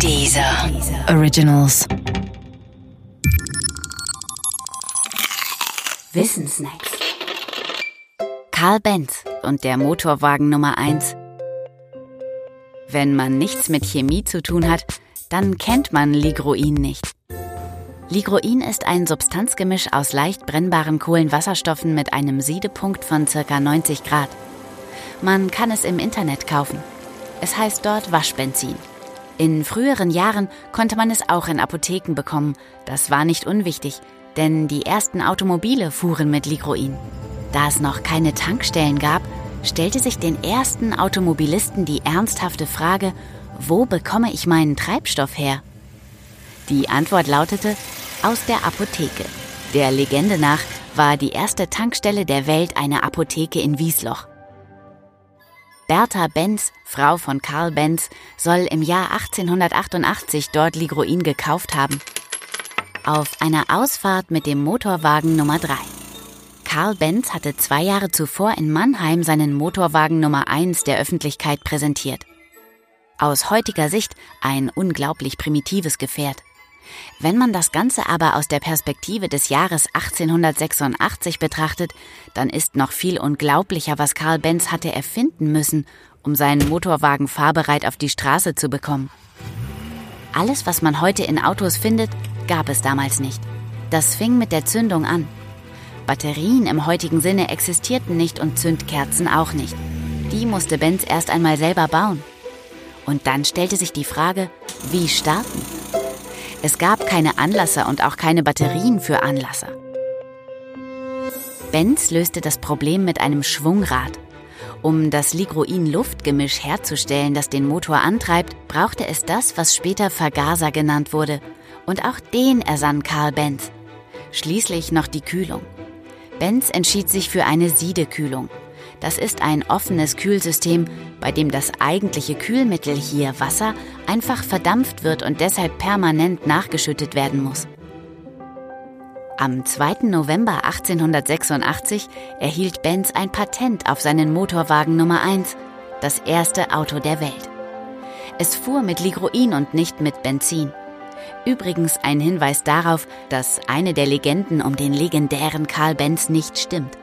Dieser Originals. Wissensnacks. Karl Benz und der Motorwagen Nummer 1. Wenn man nichts mit Chemie zu tun hat, dann kennt man Ligroin nicht. Ligroin ist ein Substanzgemisch aus leicht brennbaren Kohlenwasserstoffen mit einem Siedepunkt von ca. 90 Grad. Man kann es im Internet kaufen. Es heißt dort Waschbenzin. In früheren Jahren konnte man es auch in Apotheken bekommen. Das war nicht unwichtig, denn die ersten Automobile fuhren mit Ligroin. Da es noch keine Tankstellen gab, stellte sich den ersten Automobilisten die ernsthafte Frage, wo bekomme ich meinen Treibstoff her? Die Antwort lautete aus der Apotheke. Der Legende nach war die erste Tankstelle der Welt eine Apotheke in Wiesloch. Bertha Benz, Frau von Karl Benz, soll im Jahr 1888 dort Ligroin gekauft haben. Auf einer Ausfahrt mit dem Motorwagen Nummer 3. Karl Benz hatte zwei Jahre zuvor in Mannheim seinen Motorwagen Nummer 1 der Öffentlichkeit präsentiert. Aus heutiger Sicht ein unglaublich primitives Gefährt. Wenn man das Ganze aber aus der Perspektive des Jahres 1886 betrachtet, dann ist noch viel unglaublicher, was Karl Benz hatte erfinden müssen, um seinen Motorwagen fahrbereit auf die Straße zu bekommen. Alles, was man heute in Autos findet, gab es damals nicht. Das fing mit der Zündung an. Batterien im heutigen Sinne existierten nicht und Zündkerzen auch nicht. Die musste Benz erst einmal selber bauen. Und dann stellte sich die Frage, wie starten? Es gab keine Anlasser und auch keine Batterien für Anlasser. Benz löste das Problem mit einem Schwungrad. Um das Ligroin-Luftgemisch herzustellen, das den Motor antreibt, brauchte es das, was später Vergaser genannt wurde. Und auch den ersann Karl Benz. Schließlich noch die Kühlung. Benz entschied sich für eine Siedekühlung. Das ist ein offenes Kühlsystem, bei dem das eigentliche Kühlmittel hier Wasser einfach verdampft wird und deshalb permanent nachgeschüttet werden muss. Am 2. November 1886 erhielt Benz ein Patent auf seinen Motorwagen Nummer 1, das erste Auto der Welt. Es fuhr mit Ligroin und nicht mit Benzin. Übrigens ein Hinweis darauf, dass eine der Legenden um den legendären Karl Benz nicht stimmt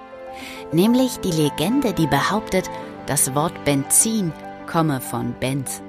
nämlich die Legende, die behauptet, das Wort Benzin komme von Benz.